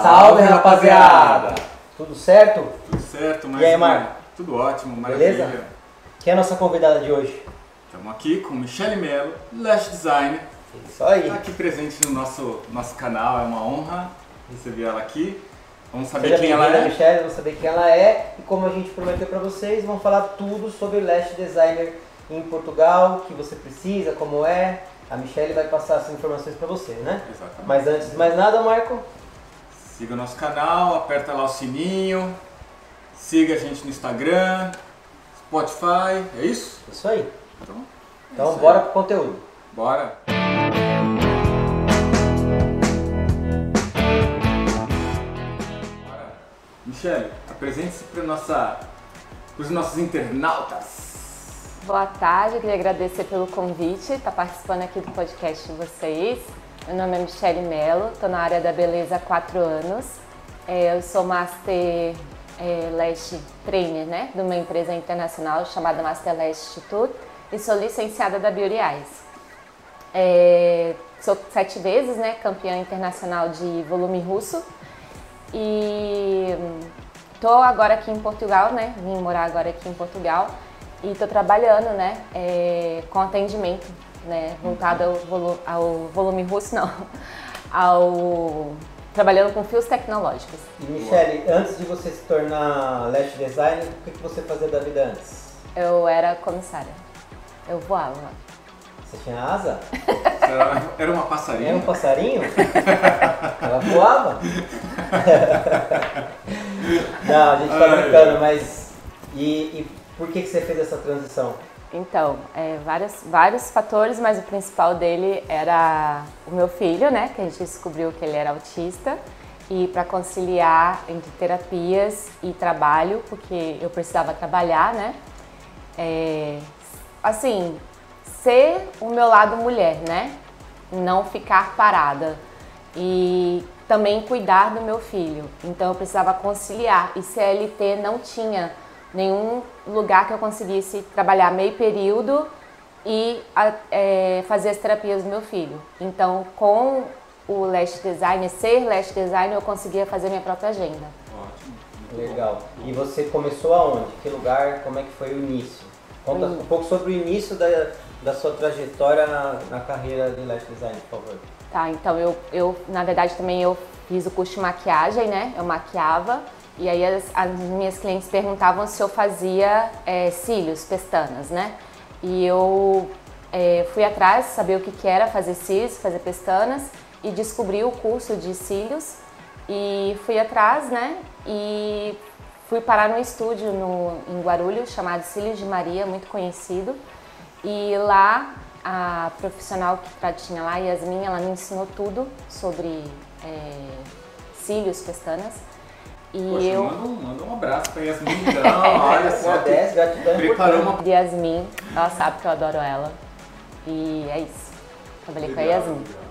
Salve, rapaziada! Tudo certo? Tudo certo, mas E aí, Marco? tudo ótimo, maravilha. Beleza? Quem é a nossa convidada de hoje? Estamos aqui com Michele Mello, Lash Designer, Isso aí. está aqui presente no nosso, nosso canal, é uma honra receber ela aqui. Vamos saber Seja quem ela é. Michelle, vamos saber quem ela é e como a gente prometeu para vocês, vamos falar tudo sobre Lash Designer em Portugal, o que você precisa, como é. A Michelle vai passar essas informações para você, né? Exatamente. Mas antes de mais nada, Marco, Siga o nosso canal, aperta lá o sininho, siga a gente no Instagram, Spotify, é isso? isso aí. Então, é Então isso aí. bora pro conteúdo. Bora! Bora. Michele, apresente-se para nossa, os nossos internautas. Boa tarde, queria agradecer pelo convite, estar participando aqui do podcast de vocês. Meu nome é Michele Mello, estou na área da beleza há quatro anos. É, eu sou Master é, Lash Trainer, né, de uma empresa internacional chamada Master Lash Institute e sou licenciada da Beauty Eyes. É, sou sete vezes, né, campeã internacional de volume russo e tô agora aqui em Portugal, né? Vim morar agora aqui em Portugal e tô trabalhando, né? é, com atendimento, né? Voltado ao, volu ao volume russo, não, ao trabalhando com fios tecnológicos. E Michelle, antes de você se tornar Lash Designer, o que que você fazia da vida antes? Eu era comissária, eu voava. Você tinha asa? Era- Era uma Era um passarinha? passarinho? Ela voava? Não, a gente tá brincando, mas. E, e por que, que você fez essa transição? Então, é, vários, vários fatores, mas o principal dele era o meu filho, né? Que a gente descobriu que ele era autista. E para conciliar entre terapias e trabalho, porque eu precisava trabalhar, né? É, assim, ser o meu lado mulher, né? Não ficar parada. E também cuidar do meu filho. Então eu precisava conciliar. E CLT não tinha nenhum lugar que eu conseguisse trabalhar meio período e a- é, fazer as terapias do meu filho. Então, com o Lash Design, ser Lash Design, eu conseguia fazer minha própria agenda. Ótimo. Legal. E você começou aonde? Que lugar? Como é que foi o início? Conta um pouco sobre o início da, da sua trajetória na, na carreira de Lash Design, por favor. Tá, então eu, eu, na verdade, também eu fiz o curso de maquiagem, né? Eu maquiava. E aí as, as minhas clientes perguntavam se eu fazia é, cílios, pestanas, né? E eu é, fui atrás, saber o que, que era fazer cílios, fazer pestanas e descobri o curso de cílios e fui atrás, né? E fui parar no estúdio no, em Guarulhos chamado Cílios de Maria, muito conhecido. E lá a profissional que tinha lá, Yasmin, ela me ensinou tudo sobre é, cílios, pestanas. E Poxa, eu, manda, um, manda um abraço pra Yasmin então, olha só. Preparou uma Yasmin, ela sabe que eu adoro ela. E é isso. Trabalhei com a Legal, Yasmin. legal.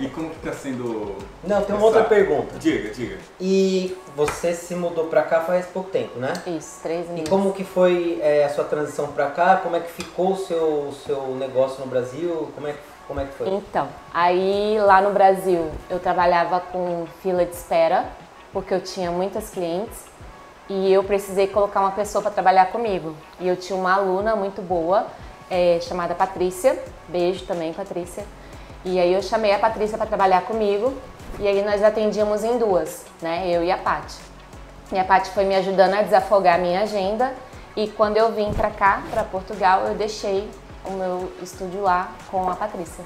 E como que tá sendo. Não, tem uma essa- outra pergunta. Diga, diga. E você se mudou pra cá faz pouco tempo, né? Isso, três E meses. como que foi é, a sua transição pra cá? Como é que ficou o seu, seu negócio no Brasil? Como é, que- como é que foi? Então, aí lá no Brasil eu trabalhava com fila de espera, porque eu tinha muitas clientes e eu precisei colocar uma pessoa para trabalhar comigo. E eu tinha uma aluna muito boa, eh, chamada Patrícia, beijo também, Patrícia. E aí eu chamei a Patrícia para trabalhar comigo e aí nós atendíamos em duas, né? Eu e a Paty. E a Paty foi me ajudando a desafogar a minha agenda e quando eu vim para cá, para Portugal, eu deixei o meu estúdio lá com a Patrícia.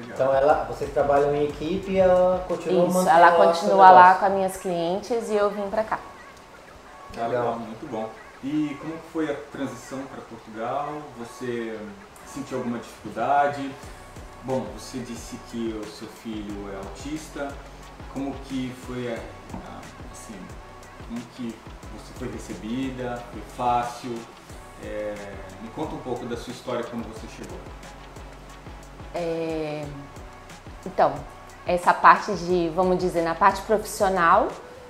Então ela, vocês trabalham em equipe e ela continua Isso, mantendo ela continua lá com as minhas clientes e eu vim pra cá. Ah, Legal. legal, muito bom. E como foi a transição para Portugal? Você sentiu alguma dificuldade? Bom, você disse que o seu filho é autista. Como que foi, assim, como que você foi recebida? Foi fácil? É, me conta um pouco da sua história quando você chegou. É, Então, essa parte de, vamos dizer, na parte profissional,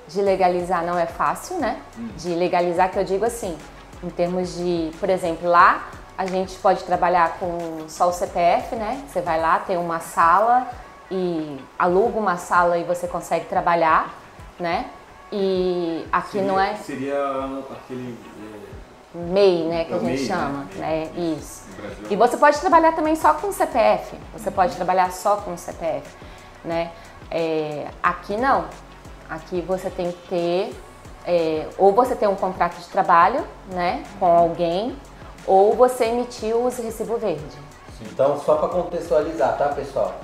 de legalizar não é fácil, né? De legalizar, que eu digo assim, em termos de, por exemplo, lá a gente pode trabalhar com só o CPF, né? Você vai lá, tem uma sala e aluga uma sala e você consegue trabalhar. né? E aqui seria, não é Seria aquele. É, MEI, né, que É a gente MEI, chama, né? né? Isso. E você pode trabalhar também só com CPF. Você pode trabalhar só com CPF, né? É, aqui não. Aqui você tem que ter é, ou você tem um contrato de trabalho, né, com alguém, ou você emitiu os recibo verde. Então, só para contextualizar, tá, pessoal?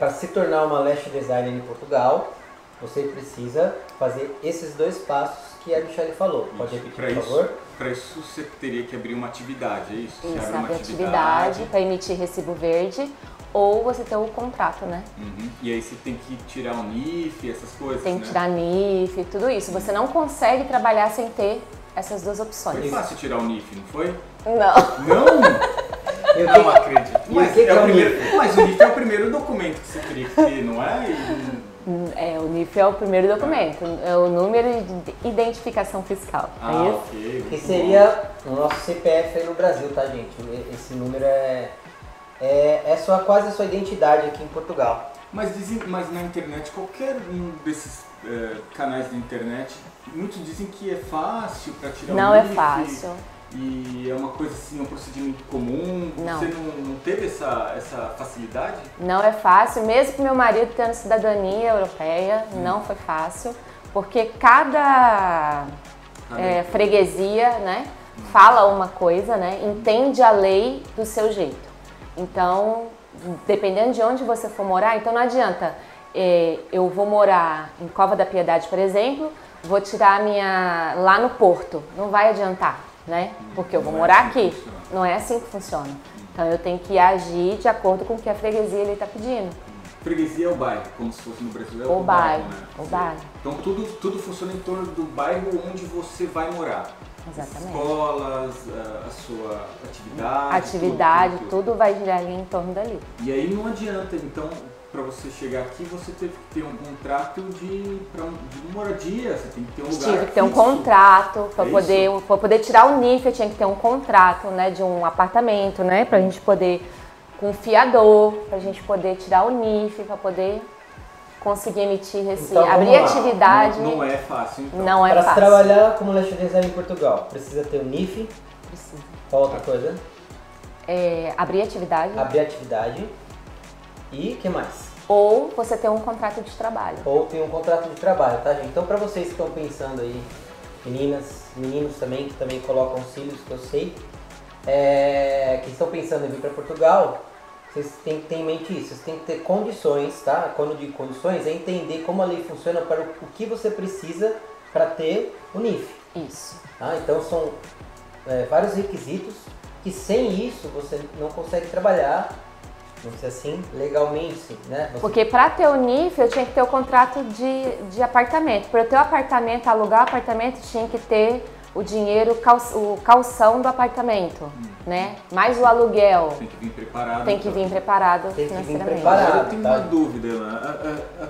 para se tornar uma lash designer em Portugal, você precisa fazer esses dois passos que a Michelle falou. Pode repetir, por isso- favor? Para isso você teria que abrir uma atividade, é isso? Você Isso, abre uma abre atividade para emitir recibo verde, ou você tem o contrato, né? Uhum. E aí você tem que tirar o NIF, essas coisas, Tem né? que tirar NIF, tudo isso. Você não consegue trabalhar sem ter essas duas Foi opções. fácil tirar o NIF, não foi? Não. Não! E o Não acredito. Mas, que que é é o o primeiro, mas o NIF é o primeiro documento que você teria que ter, não é? E- É, o NIF é o primeiro documento, é o número de identificação fiscal. Ah, é isso? ok. Que seria o nosso CPF aí no Brasil, tá, gente? Esse número é, é, é só, quase a sua identidade aqui em Portugal. Mas, dizem, mas na internet, qualquer um desses eh, canais da internet, muitos dizem que é fácil para tirar Não o é NIF. fácil. E é uma coisa assim, um procedimento comum. Não. Você não, não teve essa, essa facilidade? Não é fácil, mesmo que meu marido tendo cidadania europeia, não foi fácil, porque cada é, freguesia, né, fala uma coisa, né, entende a lei do seu jeito. Então, dependendo de onde você for morar, então não adianta é, eu vou morar em Cova da Piedade, por exemplo, vou tirar a minha lá no Porto, não vai adiantar, né? Porque eu vou morar aqui. Não é assim que funciona. Então eu tenho que agir de acordo com o que a freguesia ele está pedindo. Freguesia é o bairro, como se fosse no Brasil. É O bairro, né? o bairro. Então tudo, tudo funciona em torno do bairro onde você vai morar. Exatamente. Escolas, a, a sua atividade. Atividade, tudo, tudo vai girar ali em torno dali. E aí não adianta, então, para você chegar aqui, você teve que ter um contrato de, pra, de moradia, você tem que ter um lugar Tive que ter um contrato para É poder, para poder tirar o NIF, eu tinha que ter um contrato, né, de um apartamento, né, pra gente poder com fiador, pra gente poder tirar o NIF, para poder conseguir emitir recibo, Então, abrir lá. atividade. Não, não é fácil, então. Não é Para se fácil. trabalhar como designer em Portugal, precisa ter o NIF, Precisa. qual outra coisa? É, abrir atividade Abrir atividade e que mais? ou você ter um contrato de trabalho. Ou tem um contrato de trabalho, tá gente? Então para vocês que estão pensando aí, meninas, meninos também, que também colocam cílios, que eu sei, é, que estão pensando em vir para Portugal, vocês têm que ter em mente isso, vocês têm que ter condições, tá? Quando eu digo condições, é entender como a lei funciona para o, o que você precisa para ter o NIF. Isso. Tá? Então são é, vários requisitos que sem isso você não consegue trabalhar, vamos dizer assim, legalmente, né? Você- Porque para ter o NIF eu tinha que ter o contrato de, de apartamento. Para eu ter o apartamento, alugar o apartamento, tinha que ter o dinheiro, cal- o calção do apartamento, né? Mais o aluguel. Tem que vir preparado. Tem que então. vir preparado Tem que vir financeiramente. preparado. Eu tenho tá? uma dúvida, Elan. A-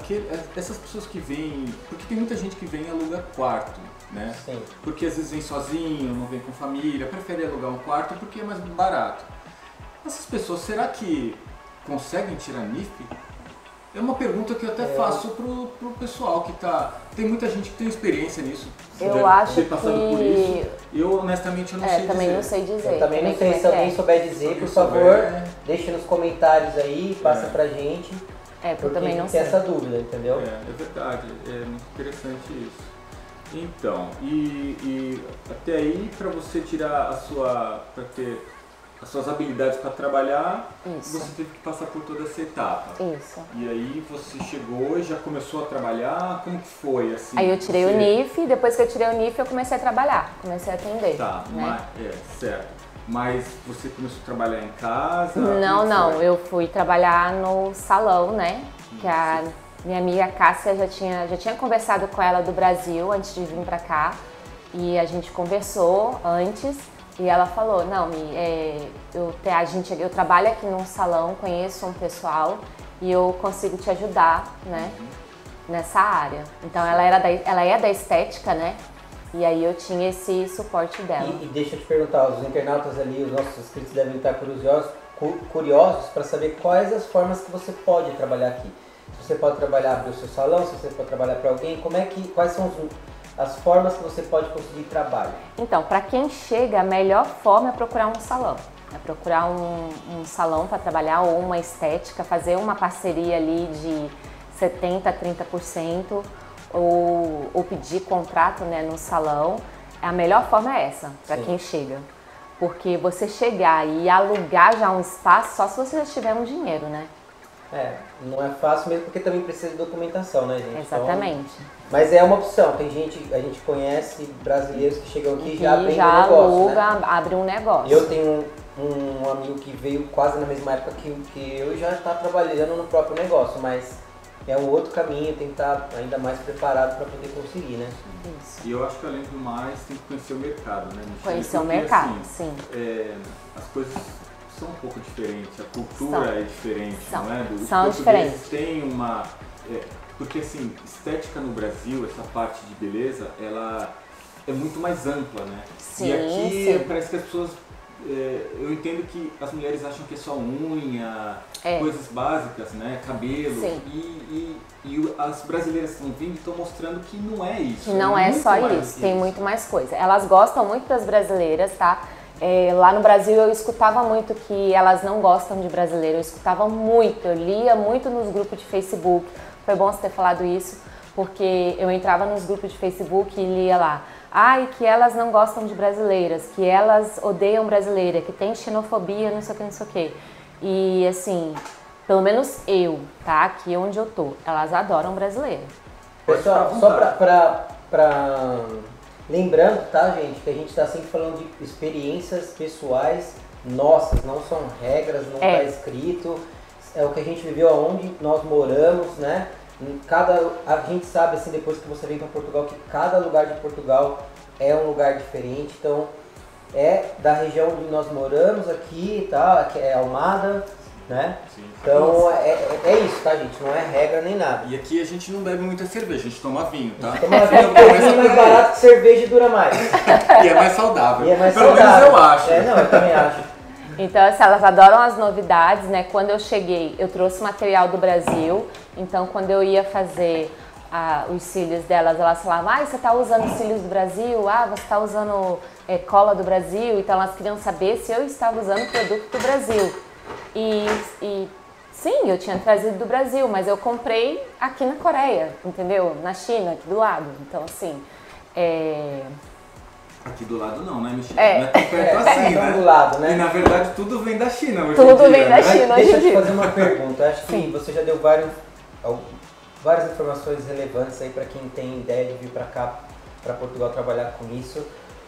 essas pessoas que vêm. Porque tem muita gente que vem e aluga quarto, né? Sim. Porque às vezes vem sozinho, não vem com família, prefere alugar um quarto porque é mais barato. Essas pessoas, será que conseguem tirar NIF? É uma pergunta que eu até É. faço pro, pro pessoal que tá. Tem muita gente que tem experiência nisso. Eu deve acho ter passado por que- isso. Eu honestamente eu não É, sei também dizer. não sei dizer. Eu também não sei como é se que alguém é. souber dizer, alguém por favor, souber. deixe nos comentários aí, passa É. pra gente. É, porque eu também não tem sei. essa dúvida, entendeu? É, é verdade, é muito interessante isso. Então, e, e até aí para você tirar a sua, para ter as suas habilidades para trabalhar, Isso. você teve que passar por toda essa etapa. Isso. E aí você chegou e já começou a trabalhar, como que foi assim? Aí eu tirei Você- o NIF, depois que eu tirei o NIF eu comecei a trabalhar, comecei a atender. Tá, né? mas, é, certo. Mas você começou a trabalhar em casa? Não, não, foi? eu fui trabalhar no salão, né? Que a minha amiga Cássia já tinha, já tinha conversado com ela do Brasil antes de vir pra cá. E a gente conversou antes e ela falou, não, é, eu, te- a gente, eu trabalho aqui num salão, conheço um pessoal e eu consigo te ajudar, né? Nessa área. Então ela, era da, ela é da estética, né? E aí eu tinha esse suporte dela. E, e deixa eu te perguntar, os internautas ali, os nossos inscritos devem estar curiosos, cu- curiosos para saber quais as formas que você pode trabalhar aqui. Se você pode trabalhar abrir o seu salão, se você pode trabalhar para alguém, como é que quais são os, as formas que você pode conseguir trabalho? Então, para quem chega, a melhor forma é procurar um salão. É procurar um, um salão para trabalhar ou uma estética, fazer uma parceria ali de 70% a 30% ou, ou pedir contrato né, no salão. A melhor forma é essa, para quem chega. Porque você chegar e alugar já um espaço só se você já tiver um dinheiro, né? É, não é fácil mesmo porque também precisa de documentação, né, gente? Exatamente. Então, mas é uma opção. Tem gente, a gente conhece brasileiros que chegam aqui e já abrem já um negócio, aluga, né? abre um negócio. Eu tenho um, um amigo que veio quase na mesma época que, que eu e já está trabalhando no próprio negócio, mas é um outro caminho, tem que estar ainda mais preparado para poder conseguir, né? Isso. E eu acho que além do mais tem que conhecer o mercado, né? Conhecer o mercado, assim, sim. é, as coisas são um pouco diferentes, a cultura São. é diferente, São. não é? Os São diferentes. têm uma... é, porque assim, estética no Brasil, essa parte de beleza, ela é muito mais ampla, né? Sim, e aqui sim. parece que as pessoas... é, eu entendo que as mulheres acham que é só unha, É. coisas básicas, né? Cabelo. Sim. E, e, e as brasileiras que estão vindo e estão mostrando que não é isso. Que não é muito só isso, tem muito mais coisa. Elas gostam muito das brasileiras, tá? É, lá no Brasil eu escutava muito que elas não gostam de brasileiro, eu escutava muito, eu lia muito nos grupos de Facebook. Foi bom você ter falado isso, porque eu entrava nos grupos de Facebook e lia lá. Ai, que elas não gostam de brasileiras, que elas odeiam brasileira, que tem xenofobia, não sei o que, não sei o que. E assim, pelo menos eu, tá? Aqui onde eu tô, elas adoram brasileiro. Pessoal, só pra, pra, pra- Lembrando, tá, gente, que a gente tá sempre falando de experiências pessoais nossas, não são regras, não É. tá escrito. É o que a gente viveu aonde nós moramos, né? Em Cada, a gente sabe, assim, depois que você vem para Portugal, que cada lugar de Portugal é um lugar diferente. Então, é da região onde nós moramos aqui, tá? Que é Almada, né? Sim. Então, é, é, é isso, tá, gente? Não é regra nem nada. E aqui a gente não bebe muita cerveja, a gente toma vinho, tá? Toma vinho, porque vinho é mais barato que cerveja e dura mais. E é mais saudável. E é mais Pelo saudável. menos eu acho. É, não, eu também acho. Então, assim, elas adoram as novidades, né? Quando eu cheguei, eu trouxe material do Brasil. Então, quando eu ia fazer ah, os cílios delas, elas falavam, ah, você tá usando cílios do Brasil? Ah, você tá usando eh, cola do Brasil? Então, elas queriam saber se eu estava usando produto do Brasil. E, e sim, eu tinha trazido do Brasil, mas eu comprei aqui na Coreia, entendeu? Na China, aqui do lado. Então, assim, é... Aqui do lado não, né, Michelle? É. Não é tão perto É, assim, então né? do lado, né? E na verdade tudo vem da China hoje Tudo dia, vem da né? China. Hoje deixa em eu te fazer uma pergunta. Eu Acho que Sim. você já deu vários, várias informações relevantes aí para quem tem ideia de vir para cá, para Portugal trabalhar com isso.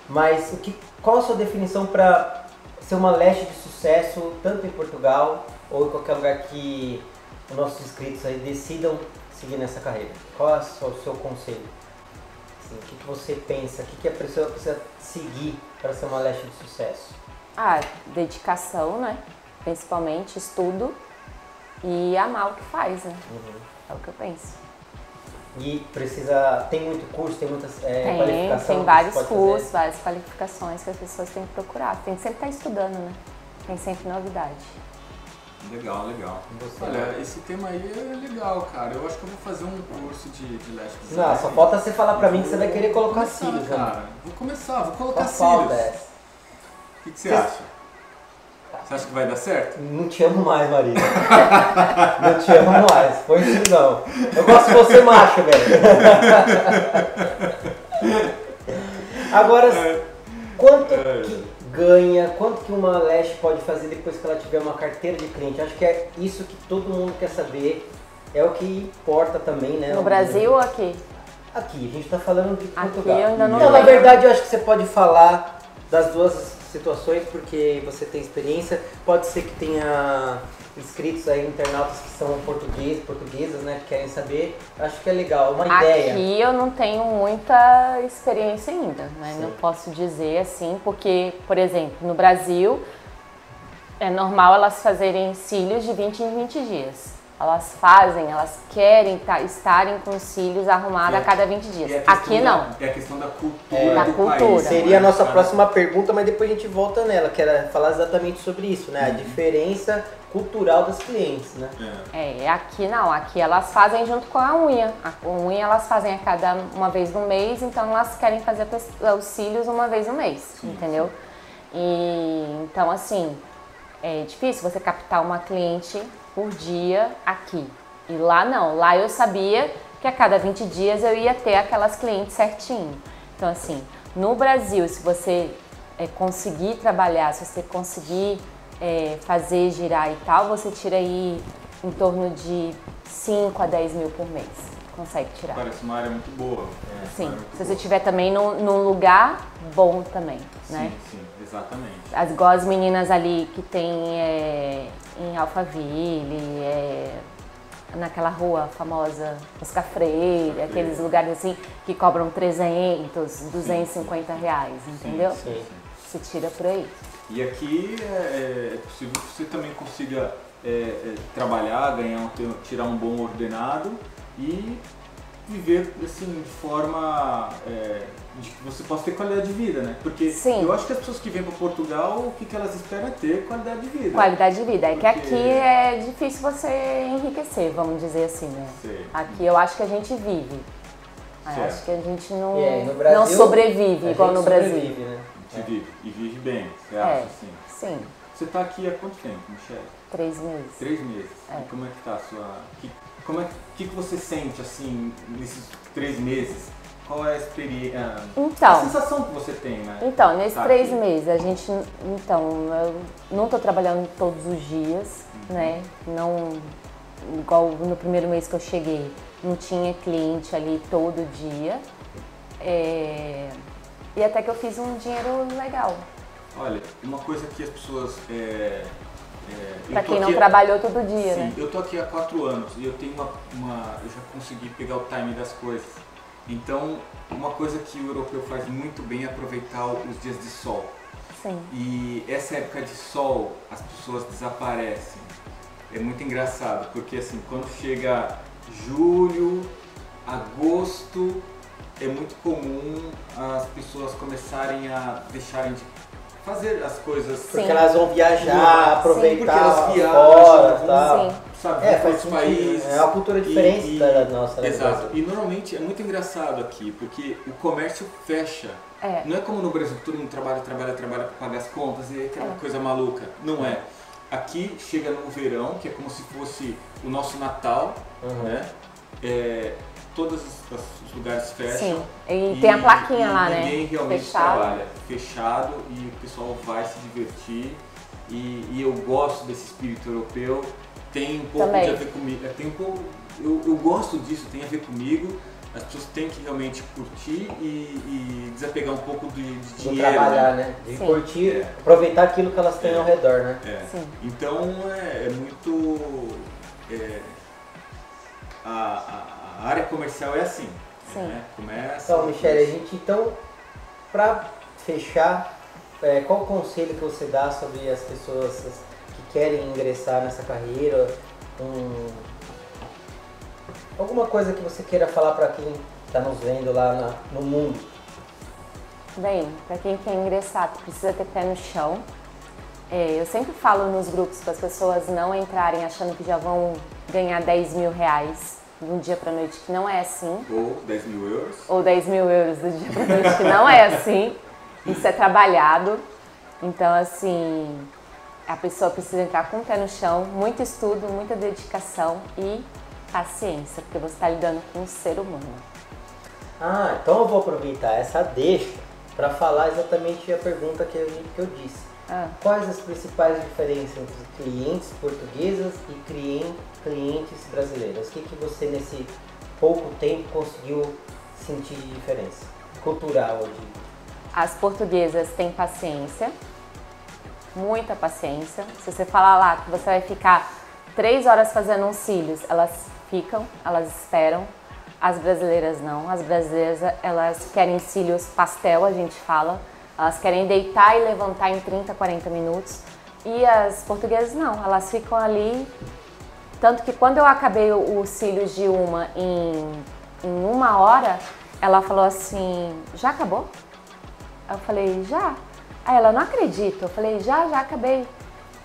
Mas o que, qual a sua definição para ser uma leste de sucesso, tanto em Portugal ou em qualquer lugar que os nossos inscritos aí decidam seguir nessa carreira? Qual é o seu, conselho? Assim, o que, que você pensa? O que, que a pessoa precisa seguir para ser uma leste de sucesso? Ah, dedicação, né? Principalmente estudo e amar o que faz, né? É o que eu penso. E precisa. Tem muito curso, tem muitas é, tem, qualificação tem vários cursos, fazer. várias qualificações que as pessoas têm que procurar. Tem que sempre estar estudando, né? Tem sempre novidade. Legal, legal. Você, Olha, né? esse tema aí é legal, cara. Eu acho que eu vou fazer um curso de, de leste design. Não, só falta você falar pra mim que você vai querer colocar começar, cílios, né? cara. Vou começar, vou colocar Só falta cílios. essa. O que, que você acha? Você acha que vai dar certo? Não te amo mais, Maria. não te amo mais. Põe isso não. Eu gosto de você macho, velho. Agora, quanto É. que ganha, quanto que uma Lash pode fazer depois que ela tiver uma carteira de cliente? Acho que é isso que todo mundo quer saber. É o que importa também, né? No Brasil ou aqui? Aqui, a gente tá falando de Aqui Portugal. eu ainda não Então, na verdade, eu acho que você pode falar das duas situações, porque você tem experiência. Pode ser que tenha inscritos aí, internautas que são portugueses, portuguesas, né, que querem saber. Acho que é legal, uma ideia. Aqui eu não tenho muita experiência ainda, né? Sim. Não posso dizer assim, porque, por exemplo, no Brasil é normal elas fazerem cílios de 20 em 20 dias. Elas fazem, elas querem estarem com os cílios arrumados É. a cada 20 E dias. a Aqui da- não. É a questão da cultura É, da do cultura. país. Seria a né? nossa próxima pergunta, mas depois a gente volta nela, que era falar exatamente sobre isso, né? A Uhum. diferença cultural das clientes, né? É. É, aqui não, aqui elas fazem junto com a unha. A unha elas fazem a cada uma vez no mês, então elas querem fazer os cílios uma vez no mês, Sim, entendeu? E então assim, é difícil você captar uma cliente por dia aqui. E lá não, lá eu sabia que a cada 20 dias eu ia ter aquelas clientes certinho. Então assim, no Brasil, se você é, conseguir trabalhar, se você conseguir é, fazer girar e tal, você tira aí em torno de 5 a 10 mil por mês. Consegue tirar. Parece uma área muito boa. É, Sim, área muito se você boa. estiver também num, num lugar bom também, né? Sim, sim, exatamente. As, igual as meninas ali que tem é, em Alphaville, é, naquela rua famosa, Oscar Freire, aqueles lugares assim que cobram 300, 250 reais, entendeu? Sim, sim, sim. Você tira por aí. E aqui é, é possível que você também consiga é, é, trabalhar, ganhar um, tirar um bom ordenado e viver assim de forma é, de que você possa ter qualidade de vida, né? Porque Sim. eu acho que as pessoas que vêm para Portugal, o que, que elas esperam é ter qualidade de vida. Qualidade de vida. É que aqui é difícil você enriquecer, vamos dizer assim, né? Sei. Aqui eu acho que a gente vive. Certo. acho que a gente não, aí, no Brasil, não sobrevive a igual gente no Brasil. sobrevive, né? Você vive e vive bem, você É. acha assim? Sim, Você está aqui há quanto tempo, Michelle? três meses. Três meses. É. E como é que tá a sua. Que, como é que, que, que você sente assim nesses três meses? Qual é a experiência? A Então, sensação que você tem, né? então nesses Tá três aqui. meses a gente, então, eu não estou trabalhando todos os dias, Uhum. né? Não, igual no primeiro mês que eu cheguei, não tinha cliente ali todo dia. É, e até que eu fiz um dinheiro legal. Olha, uma coisa que as pessoas. É, é, Pra quem não aqui- trabalhou todo dia, Sim, né? eu tô aqui há quatro anos e eu tenho uma, uma- Eu já consegui pegar o time das coisas. Então, uma coisa que o europeu faz muito bem é aproveitar os dias de sol. Sim. E essa época de sol, as pessoas desaparecem. É muito engraçado, porque assim, quando chega julho, agosto, é muito comum as pessoas começarem a deixarem de fazer as coisas. Sim. Porque elas vão viajar, Sim, aproveitar porque elas viajam, fora. Sim. Sabe, É, faz sentido. países. É uma cultura E- diferente e- da nossa, né, do Exato. Brasil. E normalmente é muito engraçado aqui, porque o comércio fecha. É. Não é como no Brasil todo mundo trabalha, trabalha, trabalha para pagar as contas e é aquela É. coisa maluca. Não é. Aqui chega no verão, que é como se fosse o nosso Natal, Uhum. né? É, todos os, lugares fecham. Sim. E, tem a plaquinha e lá, né? Ninguém realmente Fechado. trabalha. Fechado e o pessoal vai se divertir. E, e eu gosto desse espírito europeu. Tem um pouco Também. de a ver comigo. é, Tem um pouco, eu, eu gosto disso, tem a ver comigo. As pessoas têm que realmente curtir e, e desapegar um pouco de, de Do dinheiro. trabalhar, né? né? De Sim. curtir, É. aproveitar aquilo que elas têm É. ao redor, né? É. Sim. Então é, é muito. é, a, a- a área comercial é assim. Sim. Né? Começa. Então, Michele, a gente então, pra fechar, é, qual o conselho que você dá sobre as pessoas que querem ingressar nessa carreira? Um, alguma coisa que você queira falar para quem está nos vendo lá na- no mundo? Bem, para quem quer ingressar, precisa ter pé no chão. É, eu sempre falo nos grupos para as pessoas não entrarem achando que já vão ganhar 10 mil reais de um dia para noite, que não é assim. Ou 10 mil euros. Ou 10 mil euros do dia para noite, que não é assim. Isso é trabalhado. Então, assim, a pessoa precisa entrar com o pé no chão, muito estudo, muita dedicação e paciência, porque você está lidando com um ser humano. Ah, então eu vou aproveitar essa deixa para falar exatamente a pergunta que eu, que eu disse. Ah. Quais as principais diferenças entre clientes portuguesas e clien- clientes brasileiras? O que, que você nesse pouco tempo conseguiu sentir de diferença? Cultural, digo. As portuguesas têm paciência, muita paciência. Se você falar lá que você vai ficar três horas fazendo uns cílios, elas ficam, elas esperam. As brasileiras não. As brasileiras elas querem cílios pastel, a gente fala. Elas querem deitar e levantar em 30, 40 minutos. E as portuguesas não, elas ficam ali Tanto que quando eu acabei os cílios de uma em, em uma hora, ela falou assim, já acabou? Eu falei, já. Aí ela, não acredito. Eu falei, já, já acabei.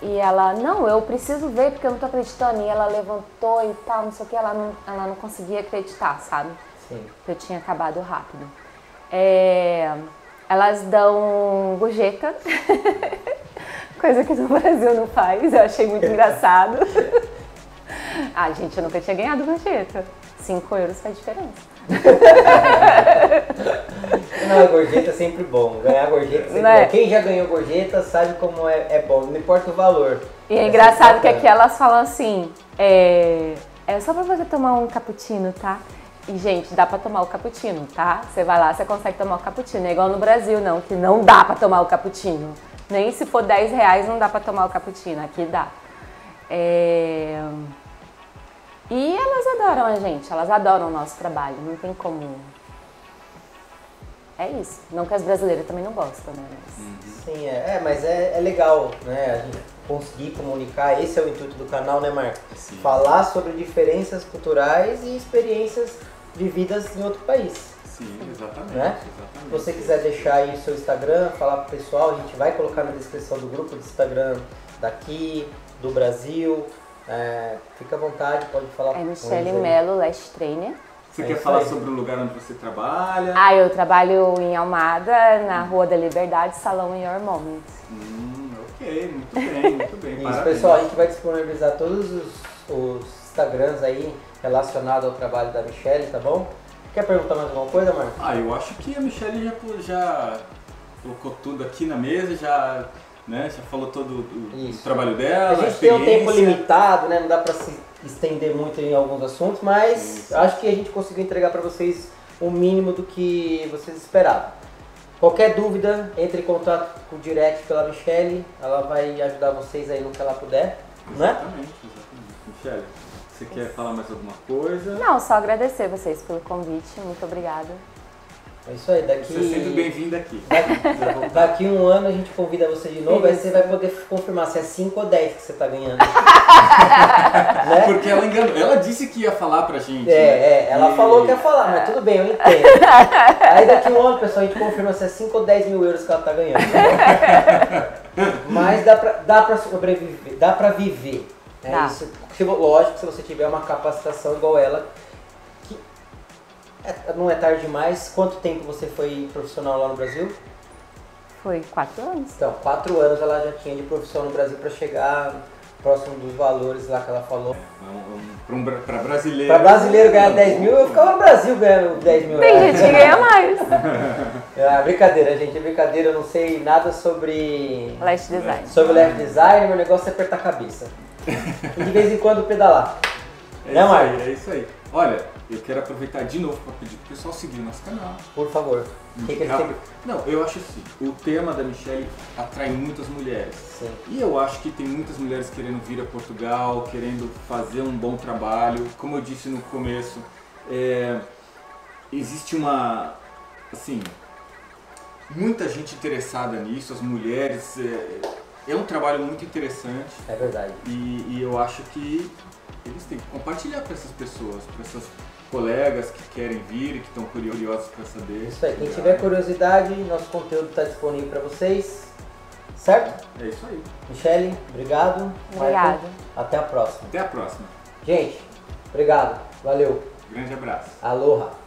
E ela, não, eu preciso ver porque eu não tô acreditando. E ela levantou e tal, não sei o que, ela não, ela não conseguia acreditar, sabe? Sim. Que eu tinha acabado rápido. É, elas dão gorjeta, coisa que no Brasil não faz, eu achei muito engraçado. ah, gente, eu nunca tinha ganhado gorjeta. 5 euros faz diferença. Não, gorjeta é sempre bom. Ganhar gorjeta é sempre Né? bom. Quem já ganhou gorjeta sabe como é, é bom, não importa o valor. E é É engraçado que aqui elas falam assim, é, é só pra você tomar um cappuccino, tá? E, gente, dá pra tomar o cappuccino, tá? Você vai lá, você consegue tomar o cappuccino. É igual no Brasil, não, que não dá pra tomar o cappuccino. Nem se for 10 reais não dá pra tomar o cappuccino. Aqui dá. É, E elas adoram a gente, elas adoram o nosso trabalho. Não tem como... É isso. Não que as brasileiras também não gostam, né? Mas... Sim, é, é mas é, é legal, né? Conseguir comunicar, esse é o intuito do canal, né, Marco? Sim. Falar sobre diferenças culturais e experiências vividas em outro país. Sim, exatamente. Né? exatamente. Se você quiser deixar aí o seu Instagram, falar pro pessoal, a gente vai colocar na descrição do grupo do Instagram daqui, do Brasil. É, fica à vontade, pode falar É com Michele. Mello, Last Trainer. Você É quer falar aí. sobre o lugar onde você trabalha? Ah, eu trabalho em Almada, na Rua da Liberdade, Salão Your Moment. Hum, ok, muito bem, muito bem. Isso, Parabéns. pessoal, a gente vai disponibilizar todos os, os Instagrams aí relacionados ao trabalho da Michelle, tá bom? Quer perguntar mais alguma coisa, Marco? Ah, eu acho que a Michelle já, já colocou tudo aqui na mesa, já, né, já falou todo o, trabalho dela, A gente tem um tempo limitado, né? Não dá pra se estender muito em alguns assuntos, mas acho que a gente conseguiu entregar pra vocês o mínimo do que vocês esperavam. Qualquer dúvida, entre em contato com o direct pela Michelle, ela vai ajudar vocês aí no que ela puder, né? Exatamente, exatamente. Michelle, você quer falar mais alguma coisa? Não, só agradecer vocês pelo convite, muito obrigada. É isso aí, daqui. Você é sempre bem-vinda aqui. Daqui, daqui um ano a gente convida você de novo, aí você vai poder confirmar se é 5 ou 10 que você tá ganhando. né? Porque ela enganou, ela disse que ia falar pra gente. né? É, é, ela E- falou que ia falar, mas tudo bem, eu entendo. Aí daqui um ano, pessoal, a gente confirma se é 5 ou 10 mil euros que ela tá ganhando. mas dá pra, dá pra sobreviver, dá pra viver. É Dá. isso. Se vo- lógico, se você tiver uma capacitação igual ela, é- não é tarde demais. Quanto tempo você foi profissional lá no Brasil? Foi quatro anos. Então, quatro anos ela já tinha de profissão no Brasil pra chegar próximo dos valores lá que ela falou. Vamos Pra, um, pra brasileiro. Pra brasileiro ganhar 10 mil, eu ficava no Brasil ganhando 10 mil Tem gente que ganha mais. Ah, brincadeira, gente, é brincadeira, eu não sei nada sobre, Last Design. sobre left design, meu negócio é apertar a cabeça. E de vez em quando pedalar. É Né, aí, é isso aí. Olha, eu quero aproveitar de novo para pedir pro pessoal seguir o nosso canal. Por favor. Que, que que... Não, eu acho assim, o tema da Michelle atrai muitas mulheres. Sim. E eu acho que tem muitas mulheres querendo vir a Portugal, querendo fazer um bom trabalho. Como eu disse no começo, é, existe uma, assim, muita gente interessada nisso, as mulheres. É, é um trabalho muito interessante É verdade. e, e eu acho que eles têm que compartilhar para essas pessoas, para essas colegas que querem vir e que estão curiosos para saber. Isso aí, quem tiver curiosidade, nosso conteúdo está disponível para vocês. Certo? É isso aí. Michele, obrigado. Obrigada. Marco, até a próxima. Até a próxima. Gente, obrigado. Valeu. Grande abraço. Aloha.